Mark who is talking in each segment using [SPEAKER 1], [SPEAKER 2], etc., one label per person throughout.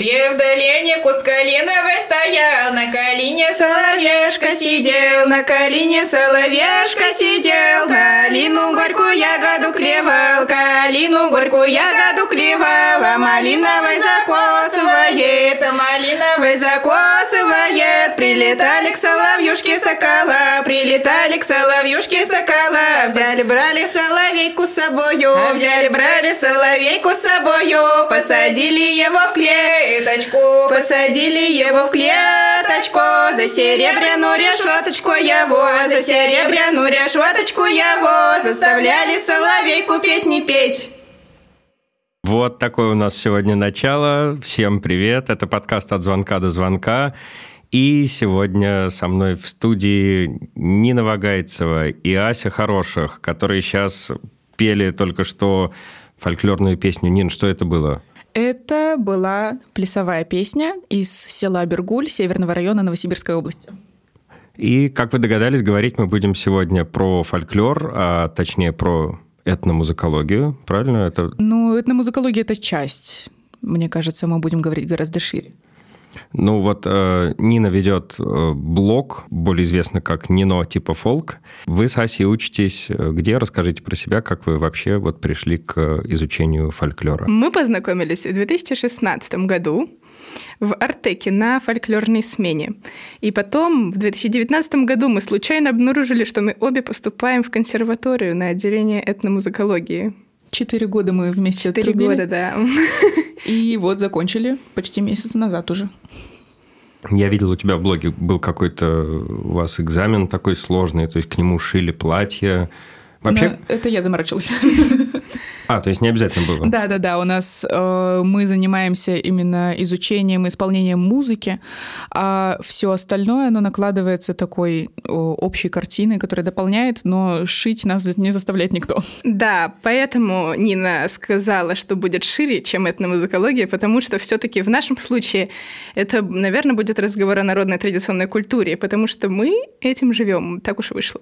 [SPEAKER 1] Долине куст калиновый стоял, на калине соловешка сидел, на калине соловешка сидел, калину горькую ягоду клевал, калину горькую ягоду клевал, а малиновой закосывает, а малиновой закосывает, прилетали к соловьюшке сокола, прилетали к соловьюшке сокола, взяли, брали соловейку с собою, взяли, брали соловейку с собою, посадили его в клеточку, посадили его в клеточку, за серебряную решеточку его, за серебряную решеточку его, заставляли соловейку песни петь.
[SPEAKER 2] Вот такое у нас сегодня начало. Всем привет. Это подкаст «От звонка до звонка». И сегодня со мной в студии Нина Вагайцева и Ася Хороших, которые сейчас пели только что фольклорную песню. Нин, что это было?
[SPEAKER 3] Это была плясовая песня из села Бергуль Северного района Новосибирской области.
[SPEAKER 2] И, как вы догадались, говорить мы будем сегодня про фольклор, а точнее про этномузыкологию, правильно?
[SPEAKER 3] Это... Ну, этномузыкология – это часть. Мне кажется, мы будем говорить гораздо шире.
[SPEAKER 2] Ну вот э, Нина ведет э, блог, более известно как Нино типа фолк. Вы с Асей учитесь где? Расскажите про себя, как вы вообще вот пришли к изучению фольклора.
[SPEAKER 4] Мы познакомились в 2016 году в Артеке на фольклорной смене. И потом в 2019 году мы случайно обнаружили, что мы обе поступаем в консерваторию на отделение этномузыкологии.
[SPEAKER 3] Четыре года мы вместе
[SPEAKER 4] Четыре года, да.
[SPEAKER 3] И вот закончили почти месяц назад уже.
[SPEAKER 2] Я видел у тебя в блоге был какой-то у вас экзамен такой сложный, то есть к нему шили платье.
[SPEAKER 3] Вообще... Но это я заморочилась.
[SPEAKER 2] А, то есть не обязательно было?
[SPEAKER 3] Да, да, да. У нас э, мы занимаемся именно изучением и исполнением музыки, а все остальное, оно накладывается такой общей картиной, которая дополняет, но шить нас не заставляет никто.
[SPEAKER 4] Да, поэтому Нина сказала, что будет шире, чем этномузыкология, потому что все-таки в нашем случае это, наверное, будет разговор о народной традиционной культуре, потому что мы этим живем, так уж и вышло.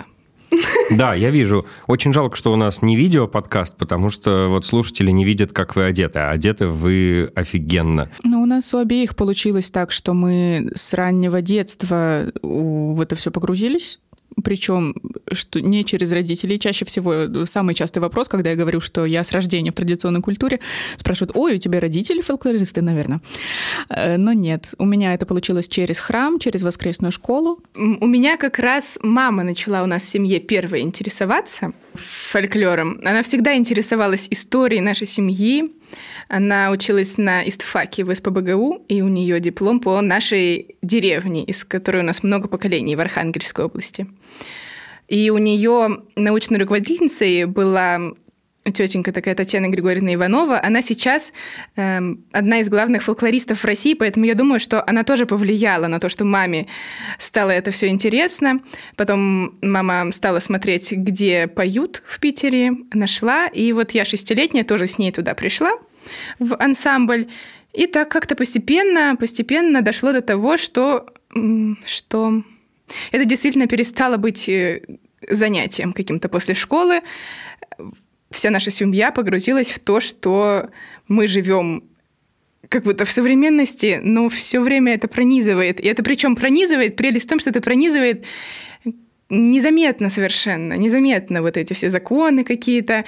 [SPEAKER 2] Да, я вижу. Очень жалко, что у нас не видео-подкаст, потому что вот слушатели не видят, как вы одеты, а одеты вы офигенно.
[SPEAKER 3] Ну, у нас у обеих получилось так, что мы с раннего детства в это все погрузились причем что не через родителей. Чаще всего самый частый вопрос, когда я говорю, что я с рождения в традиционной культуре, спрашивают, ой, у тебя родители фольклористы, наверное. Э, но нет, у меня это получилось через храм, через воскресную школу.
[SPEAKER 4] У меня как раз мама начала у нас в семье первой интересоваться фольклором. Она всегда интересовалась историей нашей семьи, она училась на истфаке в СПБГУ, и у нее диплом по нашей деревне, из которой у нас много поколений в Архангельской области. И у нее научной руководительницей была тетенька такая Татьяна Григорьевна Иванова, она сейчас э, одна из главных фольклористов в России, поэтому я думаю, что она тоже повлияла на то, что маме стало это все интересно. Потом мама стала смотреть, где поют в Питере, нашла, и вот я шестилетняя тоже с ней туда пришла в ансамбль. И так как-то постепенно, постепенно дошло до того, что, что это действительно перестало быть э, занятием каким-то после школы. Вся наша семья погрузилась в то, что мы живем как будто в современности, но все время это пронизывает. И это причем пронизывает, прелесть в том, что это пронизывает незаметно совершенно, незаметно вот эти все законы какие-то,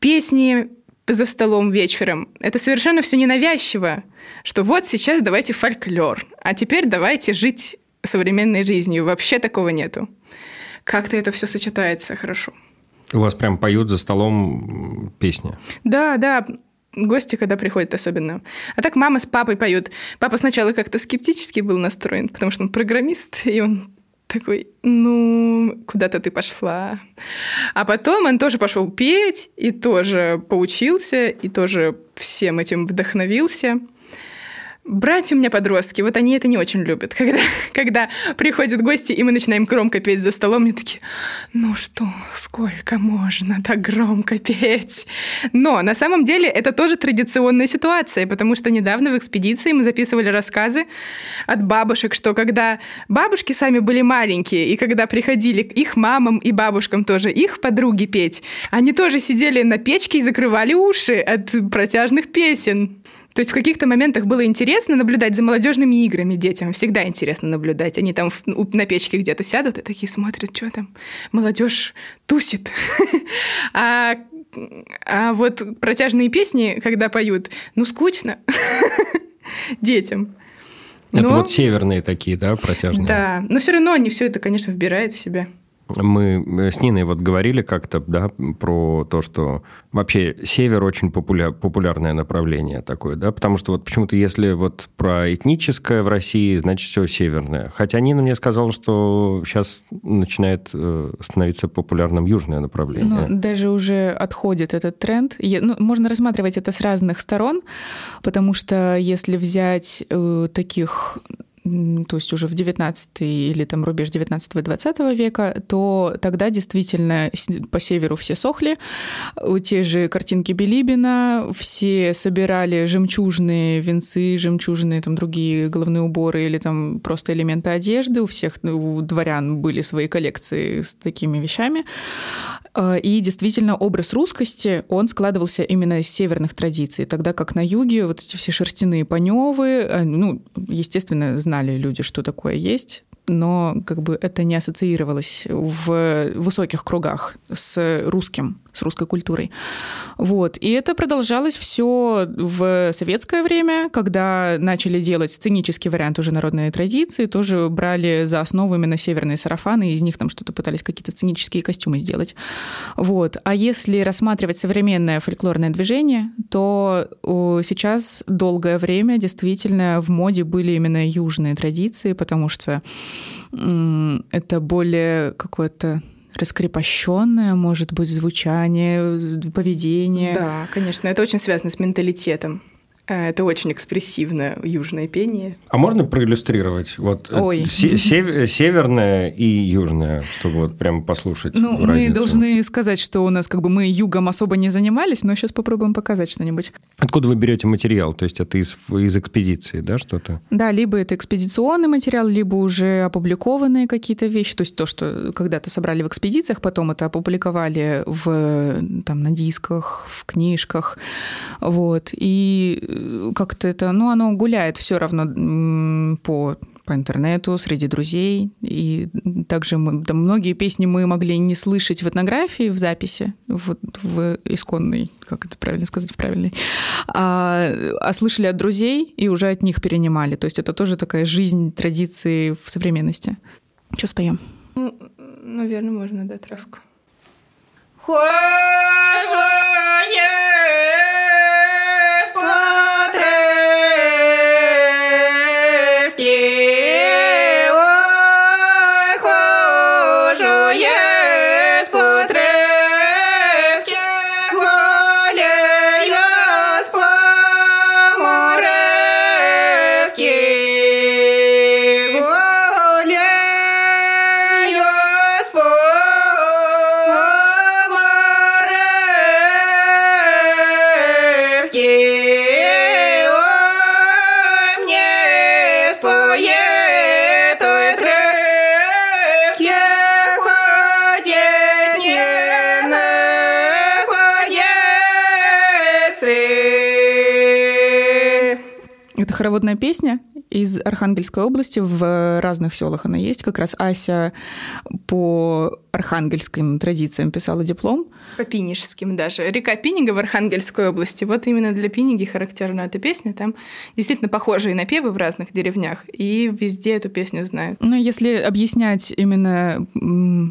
[SPEAKER 4] песни за столом вечером. Это совершенно все ненавязчиво, что вот сейчас давайте фольклор, а теперь давайте жить современной жизнью. Вообще такого нету. Как-то это все сочетается хорошо.
[SPEAKER 2] У вас прям поют за столом песни?
[SPEAKER 4] Да, да. Гости, когда приходят особенно. А так мама с папой поют. Папа сначала как-то скептически был настроен, потому что он программист, и он такой, ну, куда-то ты пошла. А потом он тоже пошел петь, и тоже поучился, и тоже всем этим вдохновился. Братья у меня подростки, вот они это не очень любят. Когда, когда приходят гости, и мы начинаем громко петь за столом, мне такие, ну что, сколько можно так громко петь? Но на самом деле это тоже традиционная ситуация, потому что недавно в экспедиции мы записывали рассказы от бабушек, что когда бабушки сами были маленькие, и когда приходили к их мамам и бабушкам тоже, их подруги петь, они тоже сидели на печке и закрывали уши от протяжных песен. То есть в каких-то моментах было интересно наблюдать за молодежными играми детям. Всегда интересно наблюдать. Они там в- на печке где-то сядут и такие смотрят, что там молодежь тусит. А, а вот протяжные песни, когда поют, ну скучно детям.
[SPEAKER 2] Это
[SPEAKER 4] Но-
[SPEAKER 2] вот северные такие, да, протяжные?
[SPEAKER 4] Да, но все равно они все это, конечно, вбирают в себя.
[SPEAKER 2] Мы э, с Ниной вот говорили как-то, да, про то, что вообще север очень популя- популярное направление такое, да, потому что вот почему-то если вот про этническое в России, значит, все северное. Хотя Нина мне сказала, что сейчас начинает э, становиться популярным южное направление.
[SPEAKER 3] Ну, даже уже отходит этот тренд. Е- ну, можно рассматривать это с разных сторон, потому что если взять э, таких то есть уже в 19 или там рубеж 19-20 века, то тогда действительно по северу все сохли. Те же картинки Билибина, все собирали жемчужные венцы, жемчужные там другие головные уборы или там просто элементы одежды. У всех ну, у дворян были свои коллекции с такими вещами. Э, И действительно образ русскости, он складывался именно из северных традиций, тогда как на юге вот эти все шерстяные паневы, э, ну, естественно, знали люди, что такое есть, но как бы это не ассоциировалось в высоких кругах с русским, с русской культурой. Вот. И это продолжалось все в советское время, когда начали делать сценический вариант уже народной традиции, тоже брали за основу именно северные сарафаны, и из них там что-то пытались какие-то сценические костюмы сделать. Вот. А если рассматривать современное фольклорное движение, то сейчас долгое время действительно в моде были именно южные традиции, потому что это более какое-то раскрепощенное, может быть, звучание, поведение.
[SPEAKER 4] Да, конечно, это очень связано с менталитетом. Э, Это очень экспрессивное южное пение.
[SPEAKER 2] А можно проиллюстрировать? Вот э,
[SPEAKER 3] Ой.
[SPEAKER 2] се- сев- северное и южное, чтобы вот прямо послушать
[SPEAKER 3] Ну, мы
[SPEAKER 2] разницу.
[SPEAKER 3] должны сказать, что у нас как бы мы югом особо не занимались, но сейчас попробуем показать что-нибудь.
[SPEAKER 2] Откуда вы берете материал? То есть это из, из экспедиции, да, что-то?
[SPEAKER 3] Да, либо это экспедиционный материал, либо уже опубликованные какие-то вещи, то есть то, что когда-то собрали в экспедициях, потом это опубликовали в, там, на дисках, в книжках, вот, и как-то это, ну, оно гуляет все равно по по интернету, среди друзей. И также мы, там многие песни мы могли не слышать в этнографии, в записи, в, в исконной, как это правильно сказать, в правильной, а, а слышали от друзей и уже от них перенимали. То есть это тоже такая жизнь традиции в современности. Что споем?
[SPEAKER 4] Ну, наверное, можно, да, травку.
[SPEAKER 1] Хожу я
[SPEAKER 3] Это хороводная песня из Архангельской области. В разных селах она есть. Как раз Ася по архангельским традициям писала диплом.
[SPEAKER 4] По пинежским даже. Река Пинига в Архангельской области. Вот именно для Пиниги характерна эта песня. Там действительно похожие напевы в разных деревнях. И везде эту песню знают.
[SPEAKER 3] Ну, если объяснять именно,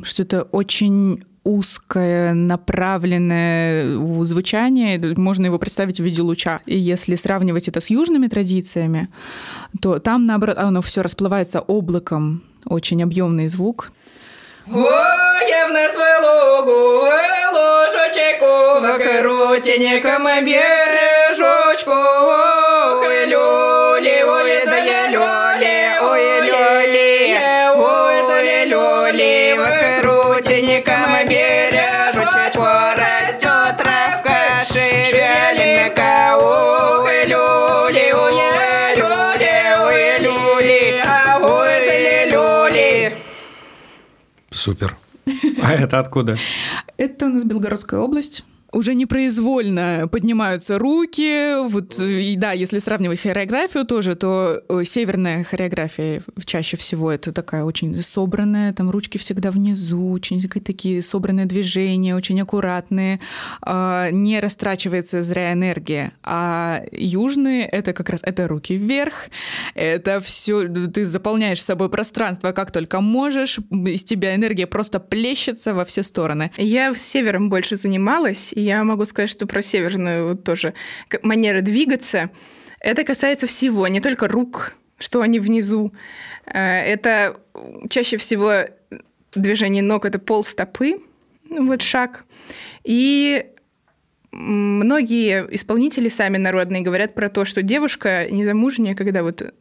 [SPEAKER 3] что это очень узкое, направленное звучание, можно его представить в виде луча. И если сравнивать это с южными традициями, то там, наоборот, оно все расплывается облаком, очень объемный звук.
[SPEAKER 1] Ой, я в нас лугу, ложечку, в коротеньком бережочку,
[SPEAKER 2] Супер. А это откуда?
[SPEAKER 3] Это у нас Белгородская область. Уже непроизвольно поднимаются руки. Вот, и да, если сравнивать хореографию тоже, то э, северная хореография чаще всего это такая очень собранная, там ручки всегда внизу, очень такие собранные движения, очень аккуратные, а, не растрачивается зря энергия. А южные — это как раз это руки вверх, это все, ты заполняешь собой пространство как только можешь, из тебя энергия просто плещется во все стороны.
[SPEAKER 4] Я севером больше занималась, я могу сказать, что про северную вот тоже манера двигаться. Это касается всего, не только рук, что они внизу. Э, это чаще всего движение ног, это пол стопы, вот шаг. И многие исполнители сами народные говорят про то, что девушка незамужняя, когда вот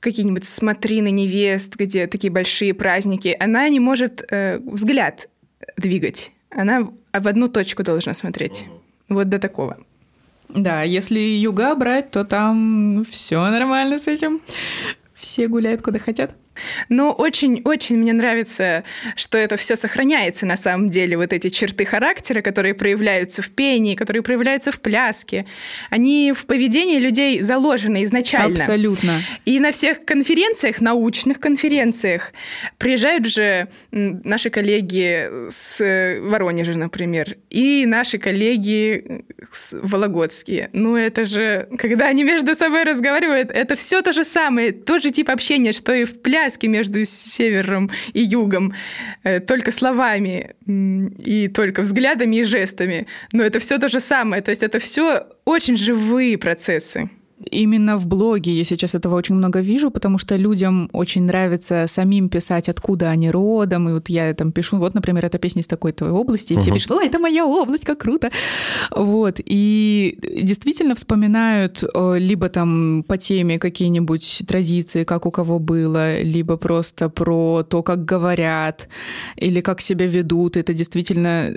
[SPEAKER 4] какие-нибудь смотрины невест, где такие большие праздники, она не может э, взгляд двигать. Она в одну точку должна смотреть. Вот до такого.
[SPEAKER 3] Да, если юга брать, то там все нормально с этим. Все гуляют куда хотят.
[SPEAKER 4] Но очень-очень мне нравится, что это все сохраняется на самом деле, вот эти черты характера, которые проявляются в пении, которые проявляются в пляске. Они в поведении людей заложены изначально.
[SPEAKER 3] Абсолютно.
[SPEAKER 4] И на всех конференциях, научных конференциях, приезжают же наши коллеги с Воронежа, например, и наши коллеги с Вологодские. Ну, это же, когда они между собой разговаривают, это все то же самое, тот же тип общения, что и в пляске, связки между севером и югом э, только словами и только взглядами и жестами. Но это все то же самое. То есть это все очень живые процессы.
[SPEAKER 3] Именно в блоге я сейчас этого очень много вижу, потому что людям очень нравится самим писать, откуда они родом. И вот я там пишу, вот, например, эта песня из такой-то области, и uh-huh. все пишут, о, это моя область, как круто. Вот. И действительно вспоминают либо там по теме какие-нибудь традиции, как у кого было, либо просто про то, как говорят, или как себя ведут. Это действительно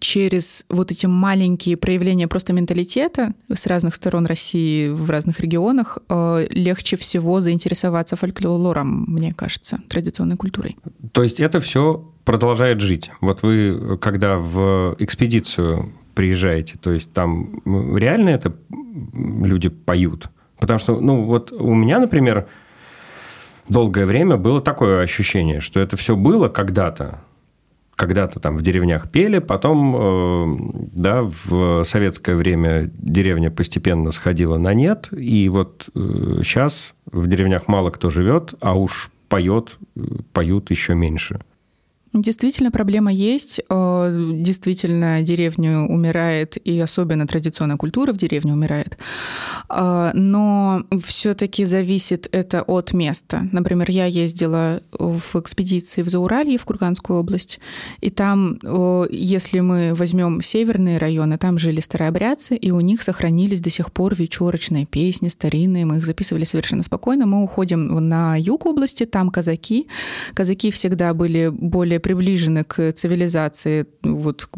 [SPEAKER 3] через вот эти маленькие проявления просто менталитета с разных сторон России в разных регионах э, легче всего заинтересоваться фольклором, мне кажется, традиционной культурой.
[SPEAKER 2] То есть это все продолжает жить. Вот вы, когда в экспедицию приезжаете, то есть там реально это люди поют? Потому что, ну, вот у меня, например, долгое время было такое ощущение, что это все было когда-то, когда-то там в деревнях пели, потом, э, да, в советское время деревня постепенно сходила на нет, и вот сейчас э, в деревнях мало кто живет, а уж поет, э, поют еще меньше.
[SPEAKER 3] Действительно, проблема есть. Э, действительно, деревня умирает, и особенно традиционная культура в деревне умирает. Э, но все-таки зависит это от места. Например, я ездила в экспедиции в Зауралье, в Курганскую область, и там, если мы возьмем северные районы, там жили старообрядцы, и у них сохранились до сих пор вечерочные песни старинные, мы их записывали совершенно спокойно. Мы уходим на юг области, там казаки. Казаки всегда были более приближены к цивилизации, вот к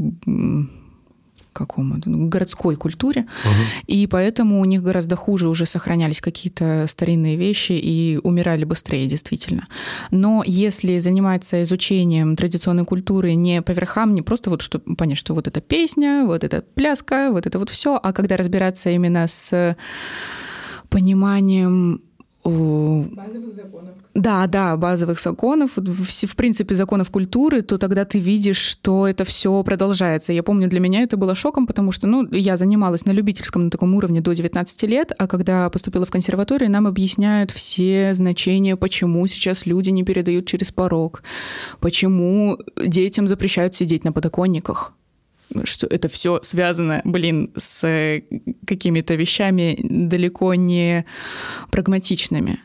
[SPEAKER 3] какому ну, городской культуре, угу. и поэтому у них гораздо хуже уже сохранялись какие-то старинные вещи и умирали быстрее, действительно. Но если заниматься изучением традиционной культуры не по верхам, не просто вот что понять, что вот эта песня, вот эта пляска, вот это вот все, а когда разбираться именно с пониманием
[SPEAKER 4] базовых законов.
[SPEAKER 3] Да, да, базовых законов, в принципе, законов культуры, то тогда ты видишь, что это все продолжается. Я помню, для меня это было шоком, потому что, ну, я занималась на любительском на таком уровне до 19 лет, а когда поступила в консерваторию, нам объясняют все значения, почему сейчас люди не передают через порог, почему детям запрещают сидеть на подоконниках, что это все связано, блин, с э, какими-то вещами далеко не прагматичными.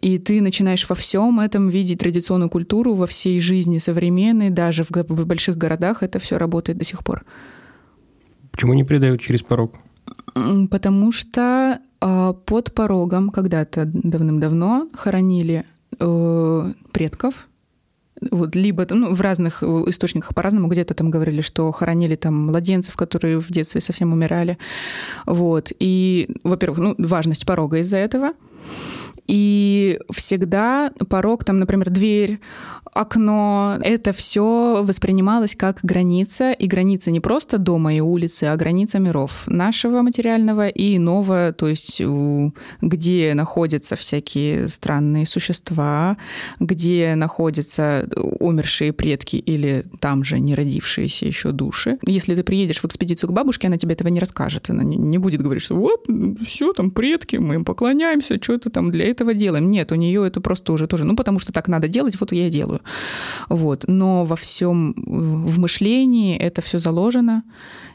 [SPEAKER 3] И ты начинаешь во всем этом видеть традиционную культуру, во всей жизни современной, даже в, в больших городах это все работает до сих пор.
[SPEAKER 2] Почему не передают через порог?
[SPEAKER 3] Потому что э, под порогом когда-то давным-давно хоронили э, предков, вот, либо ну, в разных э, источниках по-разному, где-то там говорили, что хоронили там младенцев, которые в детстве совсем умирали. Вот. И, во-первых, ну, важность порога из-за этого. И всегда порог, там, например, дверь, окно, это все воспринималось как граница, и граница не просто дома и улицы, а граница миров нашего материального и иного, то есть где находятся всякие странные существа, где находятся умершие предки или там же не родившиеся еще души. Если ты приедешь в экспедицию к бабушке, она тебе этого не расскажет, она не будет говорить, что вот, все, там предки, мы им поклоняемся, что это там для этого делаем. Нет, у нее это просто уже тоже, ну, потому что так надо делать, вот я делаю. Вот. Но во всем в мышлении это все заложено,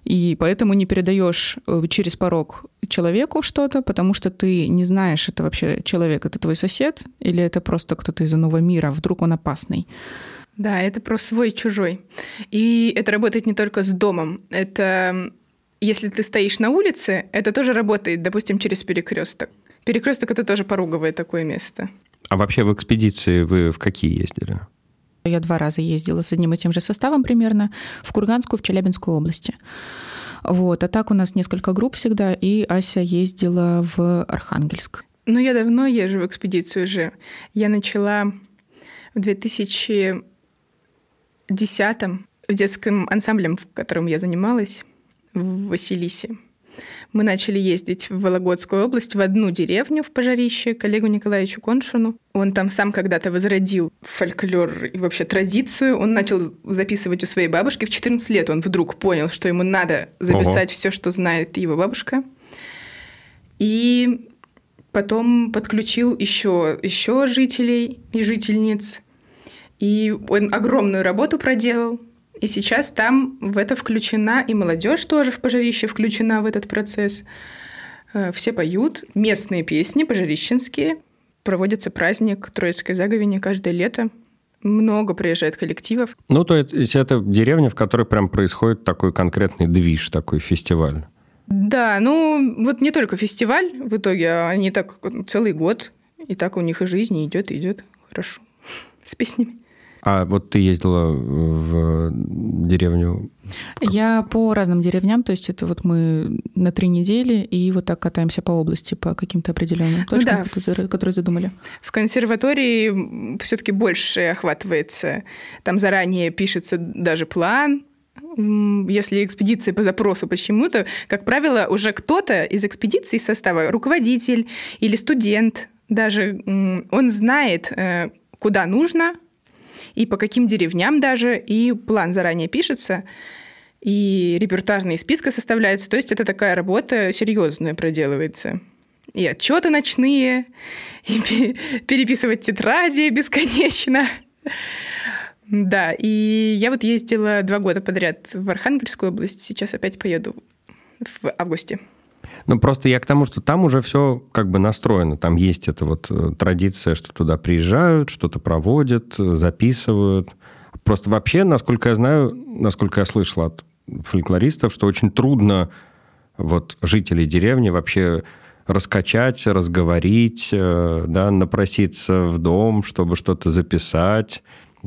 [SPEAKER 3] и поэтому не передаешь э, через порог человеку что-то, потому что ты не знаешь, это вообще человек, это твой сосед, или это просто кто-то из иного мира, вдруг он опасный.
[SPEAKER 4] Да, это про свой-чужой. И это работает не только с домом. Это если ты стоишь на улице, это тоже работает, допустим, через перекресток. Перекресток это тоже поруговое такое место.
[SPEAKER 2] А вообще в экспедиции вы в какие ездили?
[SPEAKER 3] Я два раза ездила с одним и тем же составом примерно в Курганскую, в Челябинскую области. Вот. А так у нас несколько групп всегда, и Ася ездила в Архангельск.
[SPEAKER 4] Ну, я давно езжу в экспедицию уже. Я начала в 2010 в детском ансамбле, в котором я занималась, в Василисе. Мы начали ездить в Вологодскую область, в одну деревню в Пожарище, коллегу Николаевичу Коншину. Он там сам когда-то возродил фольклор и вообще традицию. Он начал записывать у своей бабушки. В 14 лет он вдруг понял, что ему надо записать Ого. все, что знает его бабушка. И потом подключил еще, еще жителей и жительниц. И он огромную работу проделал. И сейчас там в это включена и молодежь тоже в пожарище включена в этот процесс. Э, все поют местные песни пожарищенские. Проводится праздник Троицкой заговени каждое лето. Много приезжает коллективов.
[SPEAKER 2] Ну, то есть это деревня, в которой прям происходит такой конкретный движ, такой фестиваль.
[SPEAKER 4] Да, ну вот не только фестиваль в итоге, а они так целый год, и так у них и жизнь идет, идет хорошо с песнями.
[SPEAKER 2] А вот ты ездила в деревню?
[SPEAKER 3] Я по разным деревням, то есть это вот мы на три недели и вот так катаемся по области по каким-то определенным точкам, да. которые, которые задумали.
[SPEAKER 4] В консерватории все-таки больше охватывается. Там заранее пишется даже план, если экспедиция по запросу почему-то, как правило, уже кто-то из экспедиции состава, руководитель или студент даже, он знает, э, куда нужно, и по каким деревням даже, и план заранее пишется, и репертажные списки составляются. То есть это такая работа серьезная проделывается. И отчеты ночные, и переписывать тетради бесконечно. Да, и я вот ездила два года подряд в Архангельскую область, сейчас опять поеду в августе.
[SPEAKER 2] Ну, просто я к тому, что там уже все как бы настроено. Там есть эта вот э, традиция, что туда приезжают, что-то проводят, записывают. Просто вообще, насколько я знаю, насколько я слышал от фольклористов, что очень трудно вот жителей деревни вообще раскачать, разговорить, э, да, напроситься в дом, чтобы что-то записать.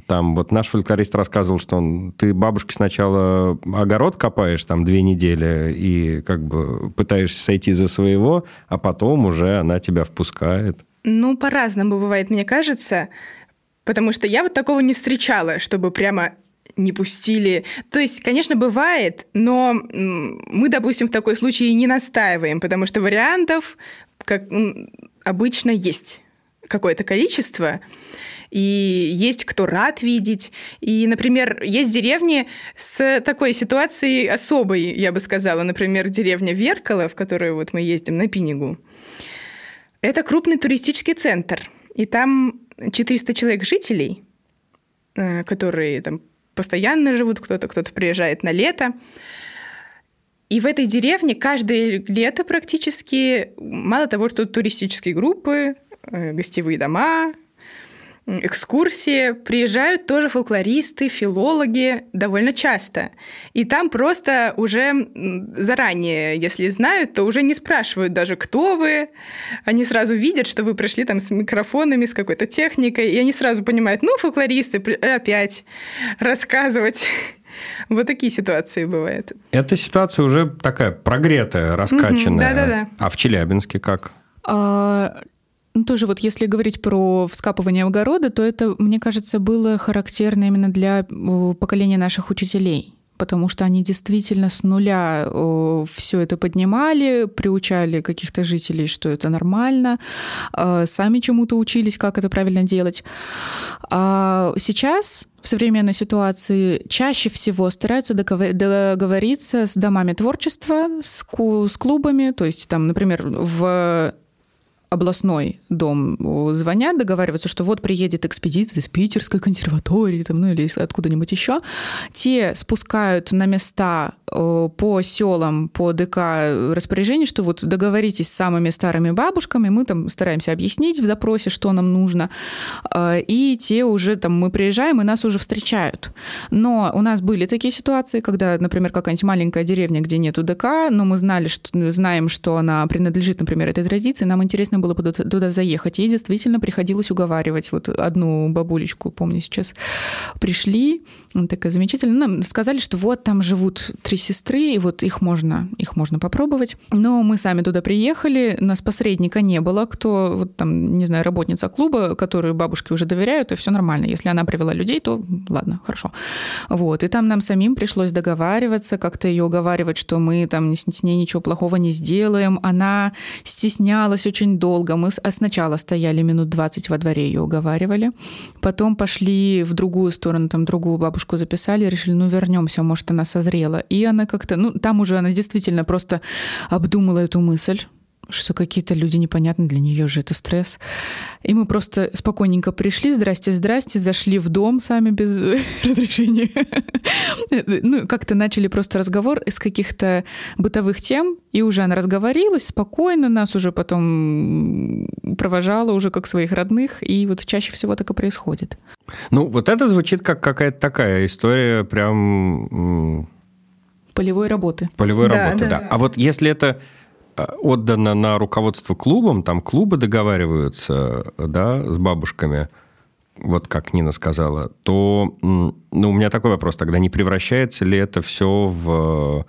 [SPEAKER 2] Там вот наш фольклорист рассказывал, что он, ты бабушке сначала огород копаешь там две недели и как бы пытаешься сойти за своего, а потом уже она тебя впускает.
[SPEAKER 4] Ну, по-разному бывает, мне кажется. Потому что я вот такого не встречала, чтобы прямо не пустили. То есть, конечно, бывает, но мы, допустим, в такой случае не настаиваем, потому что вариантов, как обычно, есть какое-то количество и есть кто рад видеть. И, например, есть деревни с такой ситуацией особой, я бы сказала. Например, деревня Веркало, в которую вот мы ездим на Пинигу. Это крупный туристический центр. И там 400 человек жителей, э, которые там постоянно живут, кто-то кто-то приезжает на лето. И в этой деревне каждое лето практически, мало того, что туристические группы, э, гостевые дома, экскурсии приезжают тоже фольклористы, филологи довольно часто. И там просто уже заранее, если знают, то уже не спрашивают даже, кто вы. Они сразу видят, что вы пришли там с микрофонами, с какой-то техникой, и они сразу понимают, ну, фольклористы опять рассказывать. Вот такие ситуации бывают.
[SPEAKER 2] Эта ситуация уже такая прогретая, раскачанная.
[SPEAKER 4] Да-да-да.
[SPEAKER 2] А в Челябинске как?
[SPEAKER 3] Ну, тоже вот если говорить про вскапывание огорода, то это, мне кажется, было характерно именно для поколения наших учителей потому что они действительно с нуля все это поднимали, приучали каких-то жителей, что это нормально, э, сами чему-то учились, как это правильно делать. А сейчас в современной ситуации чаще всего стараются договориться с домами творчества, с клубами, то есть там, например, в областной дом звонят, договариваются, что вот приедет экспедиция из Питерской консерватории, там, ну или откуда-нибудь еще. Те спускают на места по селам, по ДК распоряжение, что вот договоритесь с самыми старыми бабушками, мы там стараемся объяснить в запросе, что нам нужно, э, и те уже там мы приезжаем, и нас уже встречают. Но у нас были такие ситуации, когда, например, какая-нибудь маленькая деревня, где нету ДК, но мы знали, что, знаем, что она принадлежит, например, этой традиции, нам интересно было туда заехать, и действительно приходилось уговаривать. Вот одну бабулечку, помню сейчас, пришли, такая замечательная, нам сказали, что вот там живут три сестры, и вот их можно, их можно попробовать. Но мы сами туда приехали, нас посредника не было, кто, вот там, не знаю, работница клуба, которой бабушки уже доверяют, и все нормально. Если она привела людей, то ладно, хорошо. Вот, и там нам самим пришлось договариваться, как-то ее уговаривать, что мы там с ней ничего плохого не сделаем. Она стеснялась очень долго. Мы сначала стояли минут 20 во дворе, ее уговаривали. Потом пошли в другую сторону, там другую бабушку записали, решили, ну вернемся, может, она созрела. И она как-то, ну, там уже она действительно просто обдумала эту мысль, что какие-то люди непонятны, для нее же это стресс. И мы просто спокойненько пришли, здрасте, здрасте, зашли в дом сами без разрешения. Ну, как-то начали просто разговор из каких-то бытовых тем, и уже она разговорилась спокойно, нас уже потом провожала уже как своих родных, и вот чаще всего так и происходит.
[SPEAKER 2] Ну, вот это звучит как какая-то такая история прям
[SPEAKER 3] Полевой работы.
[SPEAKER 2] Полевой да, работы, да. да. А вот если это отдано на руководство клубом, там клубы договариваются, да, с бабушками, вот как Нина сказала, то ну, у меня такой вопрос тогда, не превращается ли это все в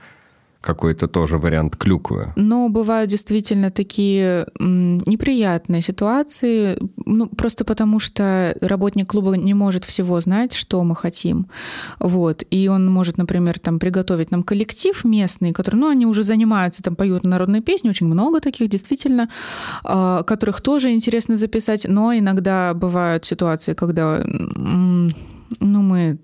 [SPEAKER 2] какой-то тоже вариант клюквы.
[SPEAKER 3] Но бывают действительно такие неприятные ситуации, ну, просто потому что работник клуба не может всего знать, что мы хотим. Вот. И он может, например, там приготовить нам коллектив местный, который, ну, они уже занимаются, там поют народные песни, очень много таких действительно, а, которых тоже интересно записать, но иногда бывают ситуации, когда ну, мы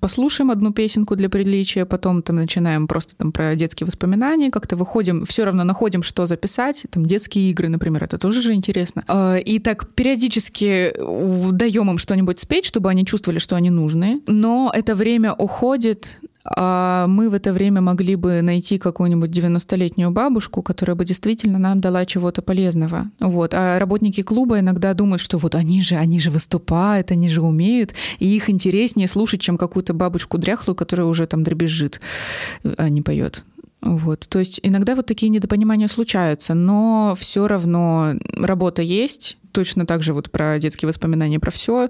[SPEAKER 3] послушаем одну песенку для приличия, потом там начинаем просто там про детские воспоминания, как-то выходим, все равно находим, что записать, там детские игры, например, это тоже же интересно. А, и так периодически даем им что-нибудь спеть, чтобы они чувствовали, что они нужны, но это время уходит а мы в это время могли бы найти какую-нибудь 90-летнюю бабушку, которая бы действительно нам дала чего-то полезного. Вот. А работники клуба иногда думают, что вот они же, они же выступают, они же умеют, и их интереснее слушать, чем какую-то бабушку дряхлую, которая уже там дребезжит, а не поет. Вот. То есть иногда вот такие недопонимания случаются, но все равно работа есть, точно так же вот про детские воспоминания, про все,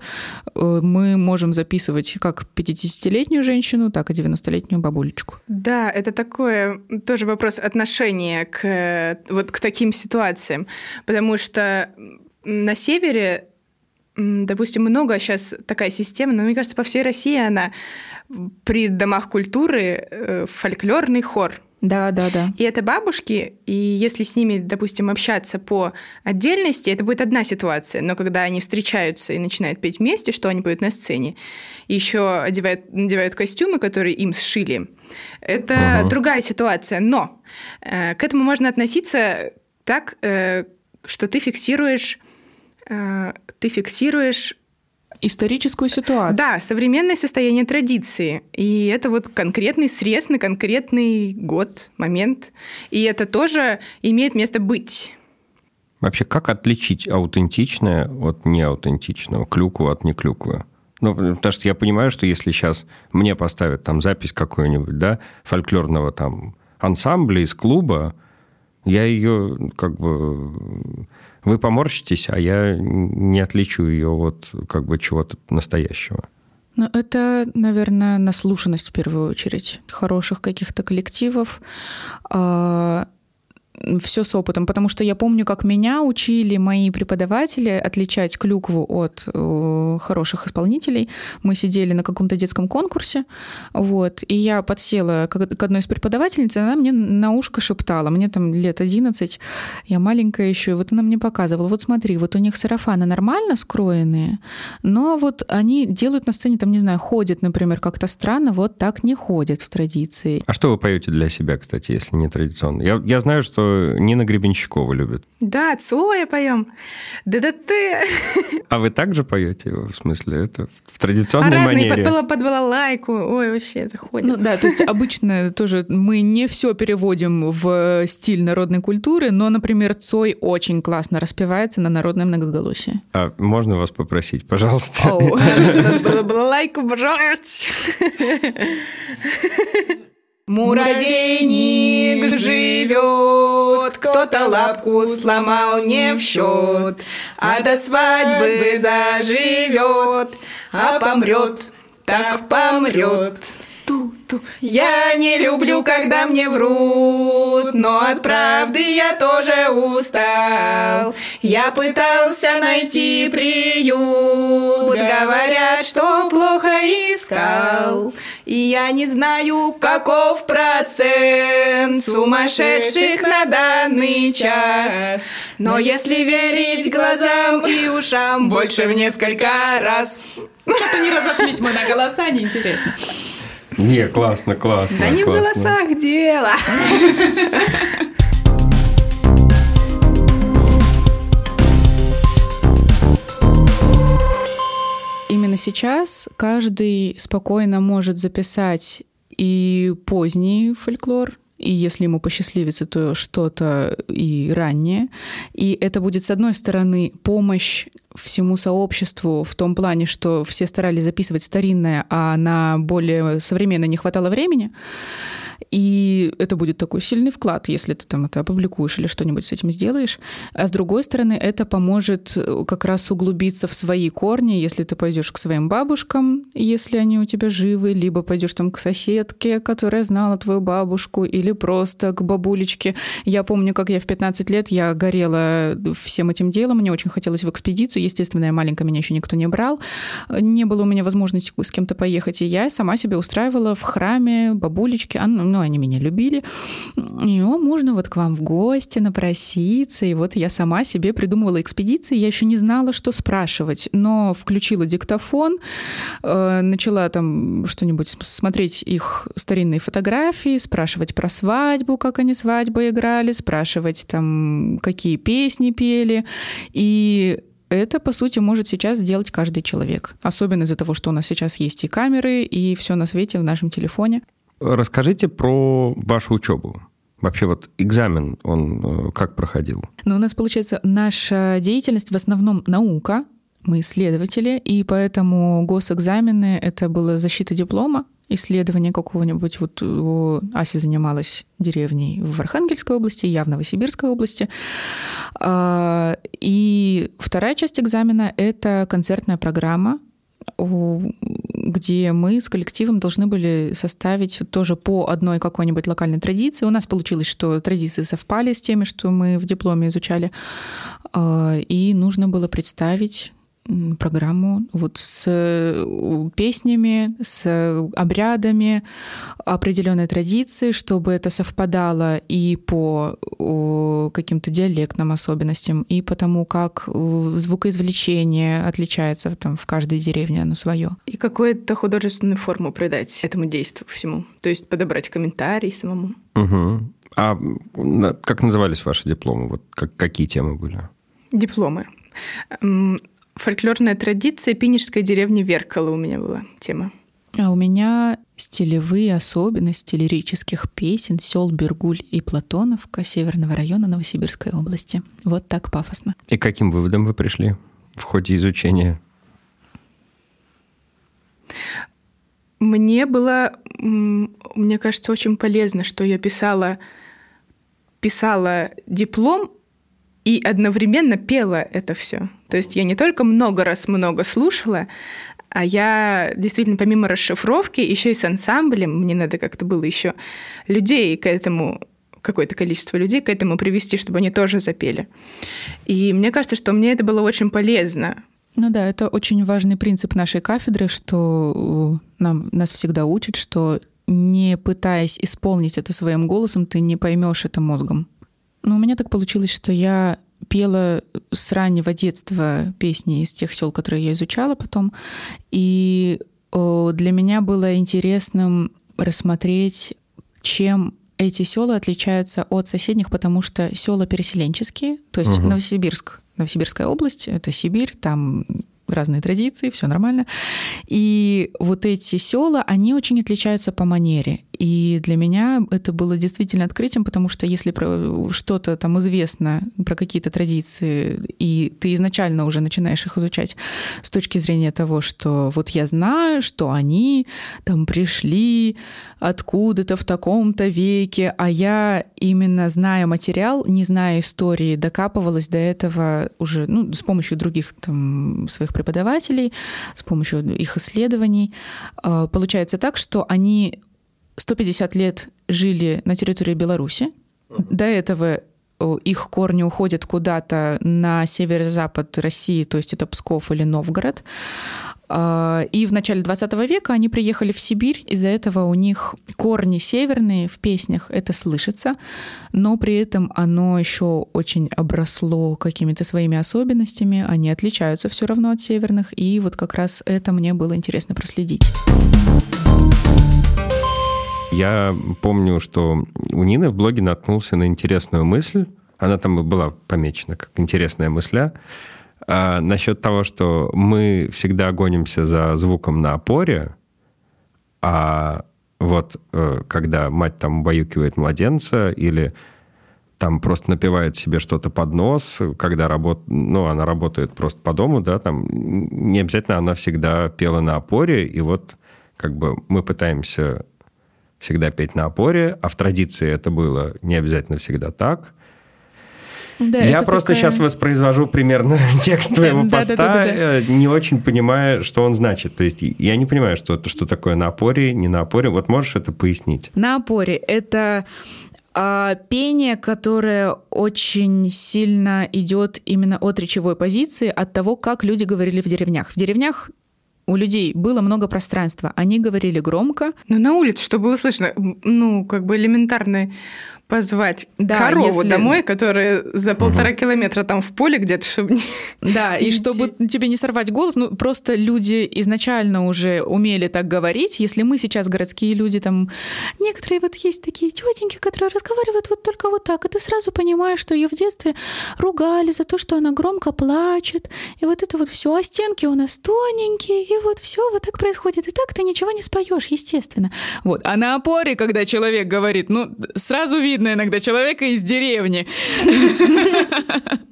[SPEAKER 3] э, мы можем записывать как 50-летнюю женщину, так и 90-летнюю бабулечку.
[SPEAKER 4] Да, это такое тоже вопрос отношения к, вот к таким ситуациям, потому что на севере допустим, много сейчас такая система, но мне кажется, по всей России она при домах культуры э, фольклорный хор
[SPEAKER 3] да, да, да.
[SPEAKER 4] И это бабушки, и если с ними, допустим, общаться по отдельности, это будет одна ситуация. Но когда они встречаются и начинают петь вместе, что они поют на сцене, еще одевают, надевают костюмы, которые им сшили, это ага. другая ситуация. Но э, к этому можно относиться так, э, что ты фиксируешь, э, ты фиксируешь
[SPEAKER 3] историческую ситуацию.
[SPEAKER 4] Да, современное состояние традиции. И это вот конкретный срез на конкретный год, момент. И это тоже имеет место быть.
[SPEAKER 2] Вообще, как отличить аутентичное от неаутентичного, клюкву от неклюквы? Ну, потому что я понимаю, что если сейчас мне поставят там запись какую-нибудь, да, фольклорного там ансамбля из клуба, я ее как бы вы поморщитесь, а я не отличу ее от как бы чего-то настоящего.
[SPEAKER 3] Ну, это, наверное, наслушанность в первую очередь. Хороших каких-то коллективов. Все с опытом, потому что я помню, как меня учили мои преподаватели отличать клюкву от э, хороших исполнителей. Мы сидели на каком-то детском конкурсе, вот, и я подсела к, к одной из преподавательниц, и она мне на ушко шептала, мне там лет 11, я маленькая еще, и вот она мне показывала, вот смотри, вот у них сарафаны нормально скроенные, но вот они делают на сцене, там, не знаю, ходят, например, как-то странно, вот так не ходят в традиции.
[SPEAKER 2] А что вы поете для себя, кстати, если не традиционно? Я, я знаю, что Нина Гребенщикова любит.
[SPEAKER 4] Да, Цоя поем. ДДТ.
[SPEAKER 2] А вы также поете его? В смысле, это в традиционной
[SPEAKER 4] а разные
[SPEAKER 2] манере?
[SPEAKER 4] под, под балалайку. Ой, вообще, заходит.
[SPEAKER 3] Ну да, то есть обычно тоже мы не все переводим в стиль народной культуры, но, например, Цой очень классно распевается на народном многоголосии.
[SPEAKER 2] А можно вас попросить, пожалуйста?
[SPEAKER 4] Балалайку брать.
[SPEAKER 1] Муравейник живет, кто-то лапку сломал не в счет, а до свадьбы заживет, а помрет, так помрет. Ту-ту. Я не люблю, когда мне врут, но от правды я тоже устал. Я пытался найти приют, говорят, что плохо искал. И я не знаю, каков процент сумасшедших на данный час. Но если верить глазам и ушам, больше в несколько раз.
[SPEAKER 3] Что-то не разошлись мы на голоса, неинтересно.
[SPEAKER 2] Не, классно, классно.
[SPEAKER 4] Да не в голосах дело.
[SPEAKER 3] Именно сейчас каждый спокойно может записать и поздний фольклор, и если ему посчастливится, то что-то и раннее. И это будет, с одной стороны, помощь всему сообществу в том плане, что все старались записывать старинное, а на более современное не хватало времени. И это будет такой сильный вклад, если ты там это опубликуешь или что-нибудь с этим сделаешь. А с другой стороны, это поможет как раз углубиться в свои корни, если ты пойдешь к своим бабушкам, если они у тебя живы, либо пойдешь там к соседке, которая знала твою бабушку, или просто к бабулечке. Я помню, как я в 15 лет, я горела всем этим делом, мне очень хотелось в экспедицию. Естественно, я маленькая, меня еще никто не брал. Не было у меня возможности с кем-то поехать, и я сама себе устраивала в храме бабулечки. А, ну, они меня любили. О, можно вот к вам в гости напроситься. И вот я сама себе придумывала экспедиции. Я еще не знала, что спрашивать, но включила диктофон, э, начала там что-нибудь смотреть их старинные фотографии, спрашивать про свадьбу, как они свадьбы играли, спрашивать там, какие песни пели. И это, по сути, может сейчас сделать каждый человек. Особенно из-за того, что у нас сейчас есть и камеры, и все на свете в нашем телефоне.
[SPEAKER 2] Расскажите про вашу учебу. Вообще вот экзамен, он э, как проходил?
[SPEAKER 3] Ну, у нас, получается, наша деятельность в основном наука, мы исследователи, и поэтому госэкзамены — это была защита диплома, исследование какого-нибудь, вот Ася занималась деревней в Архангельской области, я в Новосибирской области. А, и вторая часть экзамена — это концертная программа, где мы с коллективом должны были составить тоже по одной какой-нибудь локальной традиции. У нас получилось, что традиции совпали с теми, что мы в дипломе изучали. А, и нужно было представить программу вот с э, песнями, с обрядами определенной традиции, чтобы это совпадало и по каким-то диалектным особенностям, и по тому, как звукоизвлечение отличается там в каждой деревне оно свое.
[SPEAKER 4] И какую-то художественную форму придать этому действию всему. То есть подобрать комментарий самому.
[SPEAKER 2] Угу. А как назывались ваши дипломы? Вот как, какие темы были?
[SPEAKER 4] Дипломы фольклорная традиция пинежской деревни Веркала у меня была тема.
[SPEAKER 3] А у меня стилевые особенности лирических песен сел Бергуль и Платоновка Северного района Новосибирской области. Вот так пафосно.
[SPEAKER 2] И каким выводам вы пришли в ходе изучения?
[SPEAKER 4] Мне было, мне кажется, очень полезно, что я писала, писала диплом и одновременно пела это все. То есть я не только много раз много слушала, а я действительно помимо расшифровки еще и с ансамблем, мне надо как-то было еще людей к этому какое-то количество людей к этому привести, чтобы они тоже запели. И мне кажется, что мне это было очень полезно.
[SPEAKER 3] Ну да, это очень важный принцип нашей кафедры, что э, нам, нас всегда учат, что не пытаясь исполнить это своим голосом, ты не поймешь это мозгом. Но у меня так получилось, что я пела с раннего детства песни из тех сел, которые я изучала потом. И для меня было интересным рассмотреть, чем эти села отличаются от соседних, потому что села переселенческие, то есть угу. Новосибирск, Новосибирская область, это Сибирь, там разные традиции, все нормально. И вот эти села, они очень отличаются по манере. И для меня это было действительно открытием, потому что если что-то там известно про какие-то традиции, и ты изначально уже начинаешь их изучать с точки зрения того, что вот я знаю, что они там пришли откуда-то в таком-то веке, а я именно зная материал, не зная истории, докапывалась до этого уже ну, с помощью других там, своих преподавателей, с помощью их исследований. А, получается так, что они 150 лет жили на территории Беларуси. До этого их корни уходят куда-то на северо-запад России, то есть это Псков или Новгород. А, и в начале 20 века они приехали в Сибирь, из-за этого у них корни северные в песнях, это слышится, но при этом оно еще очень обросло какими-то своими особенностями, они отличаются все равно от северных, и вот как раз это мне было интересно проследить.
[SPEAKER 2] Я помню, что у Нины в блоге наткнулся на интересную мысль. Она там была помечена как интересная мысля. А, насчет того, что мы всегда гонимся за звуком на опоре, а вот э, когда мать там убаюкивает младенца или там просто напивает себе что-то под нос, когда работ... ну, она работает просто по дому, да, там не обязательно она всегда пела на опоре, и вот как бы мы пытаемся всегда петь на опоре, а в традиции это было не обязательно всегда так. Да, Я просто такая... сейчас воспроизвожу примерно текст твоего поста, э, не очень понимая, что он значит. То есть я не понимаю, что, что такое на опоре, не на опоре. Вот можешь это пояснить?
[SPEAKER 3] На опоре это а, пение, которое очень сильно идет именно от речевой позиции, от того, как люди говорили в деревнях. В деревнях у людей было много пространства. Они говорили громко.
[SPEAKER 4] Ну, на улице, что было слышно. Ну, как бы элементарный позвать да, корову если... домой, которая за полтора угу. километра там в поле где-то, чтобы не...
[SPEAKER 3] Да, и чтобы тебе не сорвать голос, ну, просто люди изначально уже умели так говорить. Если мы сейчас городские люди, там, некоторые вот есть такие тетеньки, которые разговаривают вот только вот так, и ты сразу понимаешь, что ее в детстве ругали за то, что она громко плачет, и вот это вот все, а стенки у нас тоненькие, и вот все вот так происходит, и так ты ничего не споешь, естественно. Вот, а на опоре, когда человек говорит, ну, сразу видно, видно иногда человека из деревни.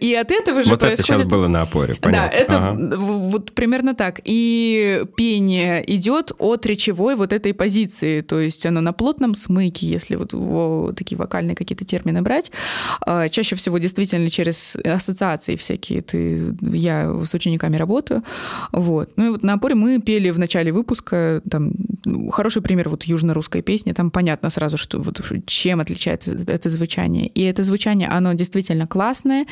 [SPEAKER 3] И от этого же
[SPEAKER 2] вот
[SPEAKER 3] происходит...
[SPEAKER 2] это сейчас было на опоре, понятно.
[SPEAKER 3] Да, это ага. вот примерно так. И пение идет от речевой вот этой позиции, то есть оно на плотном смыке, если вот такие вокальные какие-то термины брать. А, чаще всего действительно через ассоциации всякие. Ты, я с учениками работаю. Вот. Ну и вот на опоре мы пели в начале выпуска, там, хороший пример вот южно-русской песни, там понятно сразу, что вот чем отличается это звучание. И это звучание, оно действительно классное,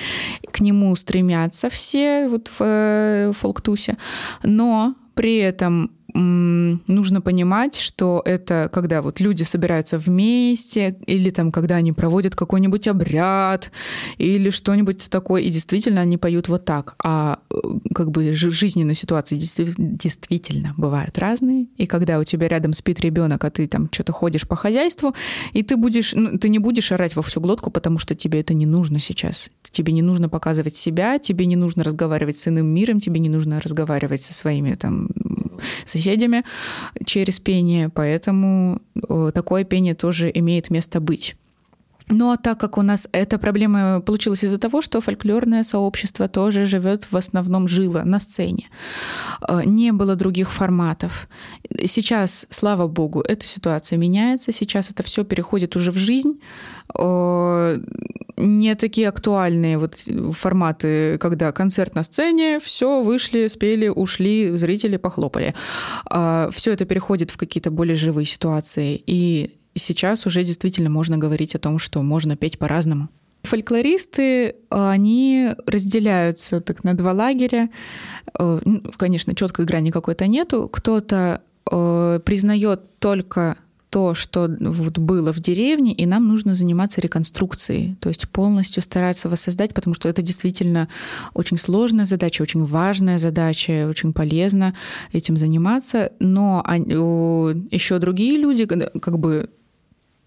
[SPEAKER 3] к нему стремятся все вот в э, фолктусе, но при этом нужно понимать, что это когда вот люди собираются вместе, или там когда они проводят какой-нибудь обряд, или что-нибудь такое, и действительно они поют вот так. А э, как бы жизненные ситуации действительно бывают разные, и когда у тебя рядом спит ребенок, а ты там что-то ходишь по хозяйству, и ты будешь, ну, ты не будешь орать во всю глотку, потому что тебе это не нужно сейчас. Тебе не нужно показывать себя, тебе не нужно разговаривать с иным миром, тебе не нужно разговаривать со своими там соседями через пение, поэтому э, такое пение тоже имеет место быть. Ну, а так как у нас эта проблема получилась из-за того, что фольклорное сообщество тоже живет в основном жило на сцене. Э, не было других форматов. Сейчас, слава богу, эта ситуация меняется. Сейчас это все переходит уже в жизнь. Э, не такие актуальные вот форматы, когда концерт на сцене, все, вышли, спели, ушли, зрители похлопали. Э, все это переходит в какие-то более живые ситуации. И сейчас уже действительно можно говорить о том, что можно петь по-разному. Фольклористы, они разделяются так на два лагеря. Э, ну, конечно, четкой грани какой-то нету. Кто-то э, признает только то, что вот было в деревне, и нам нужно заниматься реконструкцией, то есть полностью стараться воссоздать, потому что это действительно очень сложная задача, очень важная задача, очень полезно этим заниматься. Но еще другие люди, как бы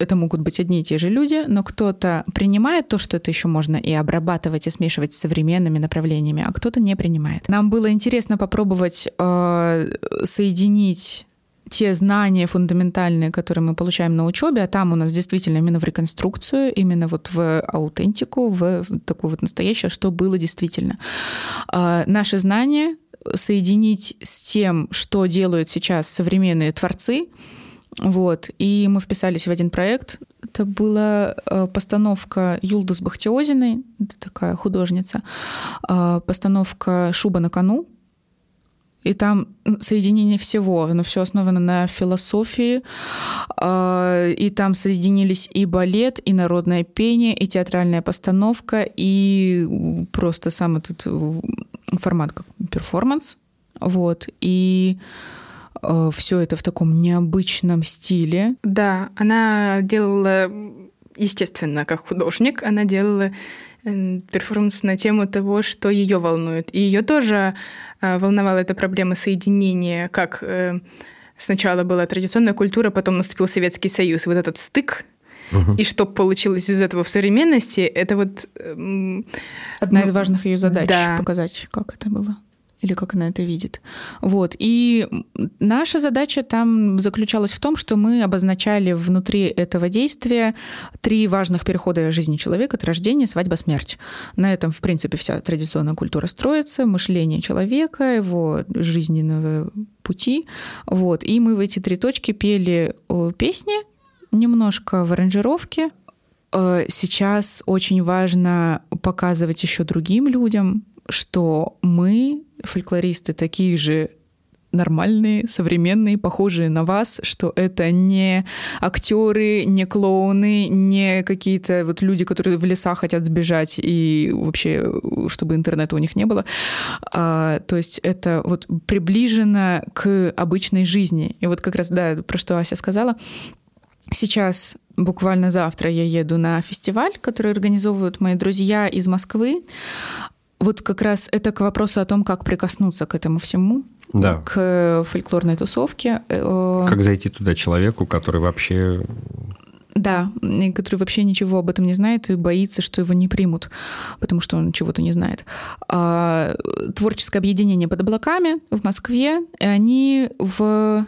[SPEAKER 3] это могут быть одни и те же люди, но кто-то принимает то, что это еще можно и обрабатывать, и смешивать с современными направлениями, а кто-то не принимает. Нам было интересно попробовать э, соединить те знания фундаментальные, которые мы получаем на учебе, а там у нас действительно именно в реконструкцию, именно вот в аутентику, в такое вот настоящее, что было действительно. А, наши знания соединить с тем, что делают сейчас современные творцы, вот. И мы вписались в один проект. Это была а, постановка Юлдас Бахтиозиной, это такая художница, а, постановка «Шуба на кону», и там соединение всего, оно все основано на философии, а, и там соединились и балет, и народное пение, и театральная постановка, и просто сам этот формат как перформанс, вот, и все это в таком необычном стиле.
[SPEAKER 4] Да, она делала, естественно, как художник, она делала э, перформанс на тему того, что ее волнует. И ее тоже Э, волновала эта проблема соединения, как э, сначала была традиционная культура, потом наступил Советский Союз. И вот этот стык Угу. И что получилось из этого в современности, это вот...
[SPEAKER 3] Эм, Одна ну, из важных ее задач да. показать, как это было или как она это видит. Вот. И наша задача там заключалась в том, что мы обозначали внутри этого действия три важных перехода жизни человека. Это рождение, свадьба, смерть. На этом, в принципе, вся традиционная культура строится, мышление человека, его жизненного пути. Вот. И мы в эти три точки пели песни, немножко в аранжировке, э, Сейчас очень важно показывать еще другим людям, что мы, фольклористы, такие же нормальные, современные, похожие на вас, что это не актеры, не клоуны, не какие-то вот люди, которые в леса хотят сбежать и вообще, чтобы интернета у них не было. А, то есть это вот приближено к обычной жизни. И вот как раз, да, про что Ася сказала, Сейчас, буквально завтра, я еду на фестиваль, который организовывают мои друзья из Москвы вот как раз это к вопросу о том, как прикоснуться к этому всему,
[SPEAKER 2] да.
[SPEAKER 3] к фольклорной тусовке.
[SPEAKER 2] Э, как зайти туда человеку, который вообще
[SPEAKER 3] да, который вообще ничего об этом не знает и боится, что его не примут, потому что он чего-то не знает. А, творческое объединение под облаками в Москве, они в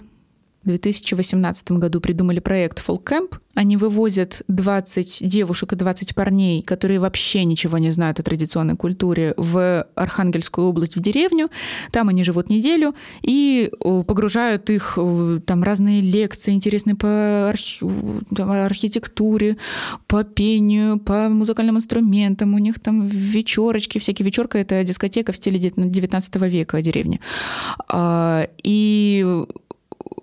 [SPEAKER 3] в 2018 году придумали проект Camp. Они вывозят 20 девушек и 20 парней, которые вообще ничего не знают о традиционной культуре, в Архангельскую область, в деревню. Там они живут неделю и погружают их там разные лекции интересные по архи... архитектуре, по пению, по музыкальным инструментам. У них там вечерочки, всякие вечерка — это дискотека в стиле 19 века деревни. А, и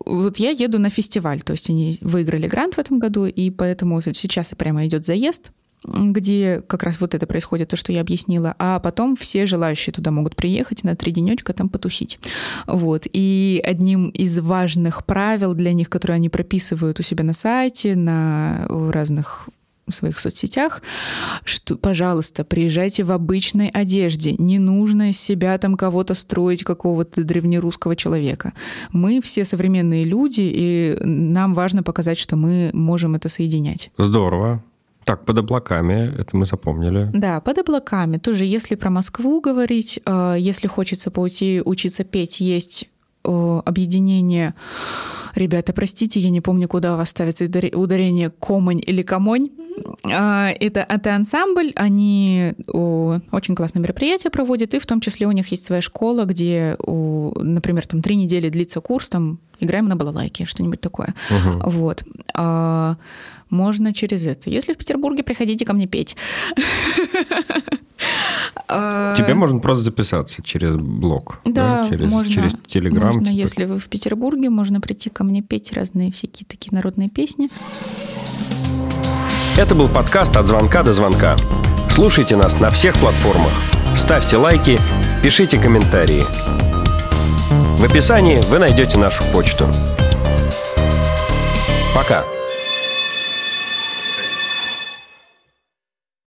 [SPEAKER 3] вот я еду на фестиваль, то есть они выиграли грант в этом году, и поэтому сейчас прямо идет заезд, где как раз вот это происходит, то, что я объяснила, а потом все желающие туда могут приехать на три денечка там потусить. Вот. И одним из важных правил для них, которые они прописывают у себя на сайте, на разных в своих соцсетях, что, пожалуйста, приезжайте в обычной одежде. Не нужно из себя там кого-то строить, какого-то древнерусского человека. Мы все современные люди, и нам важно показать, что мы можем это соединять.
[SPEAKER 2] Здорово. Так, под облаками, это мы запомнили.
[SPEAKER 3] Да, под облаками. Тоже, если про Москву говорить, э, если хочется пойти учиться петь, есть объединение Ребята, простите, я не помню, куда у вас ставится ударение комонь или комонь. А, это, это ансамбль, они очень классное мероприятие проводят, и в том числе у них есть своя школа, где, например, там три недели длится курс, там играем на балалайке, что-нибудь такое. Угу. Вот. А, можно через это. Если в Петербурге, приходите ко мне петь. А,
[SPEAKER 5] Тебе можно просто записаться через блог.
[SPEAKER 3] Да,
[SPEAKER 5] через,
[SPEAKER 3] можно.
[SPEAKER 5] через Телеграм.
[SPEAKER 3] Можно,
[SPEAKER 5] типа.
[SPEAKER 3] если вы в Петербурге, можно прийти ко мне петь разные всякие такие народные песни.
[SPEAKER 2] Это был подкаст «От звонка до звонка». Слушайте нас на всех платформах. Ставьте лайки, пишите комментарии. В описании вы найдете нашу почту. Пока.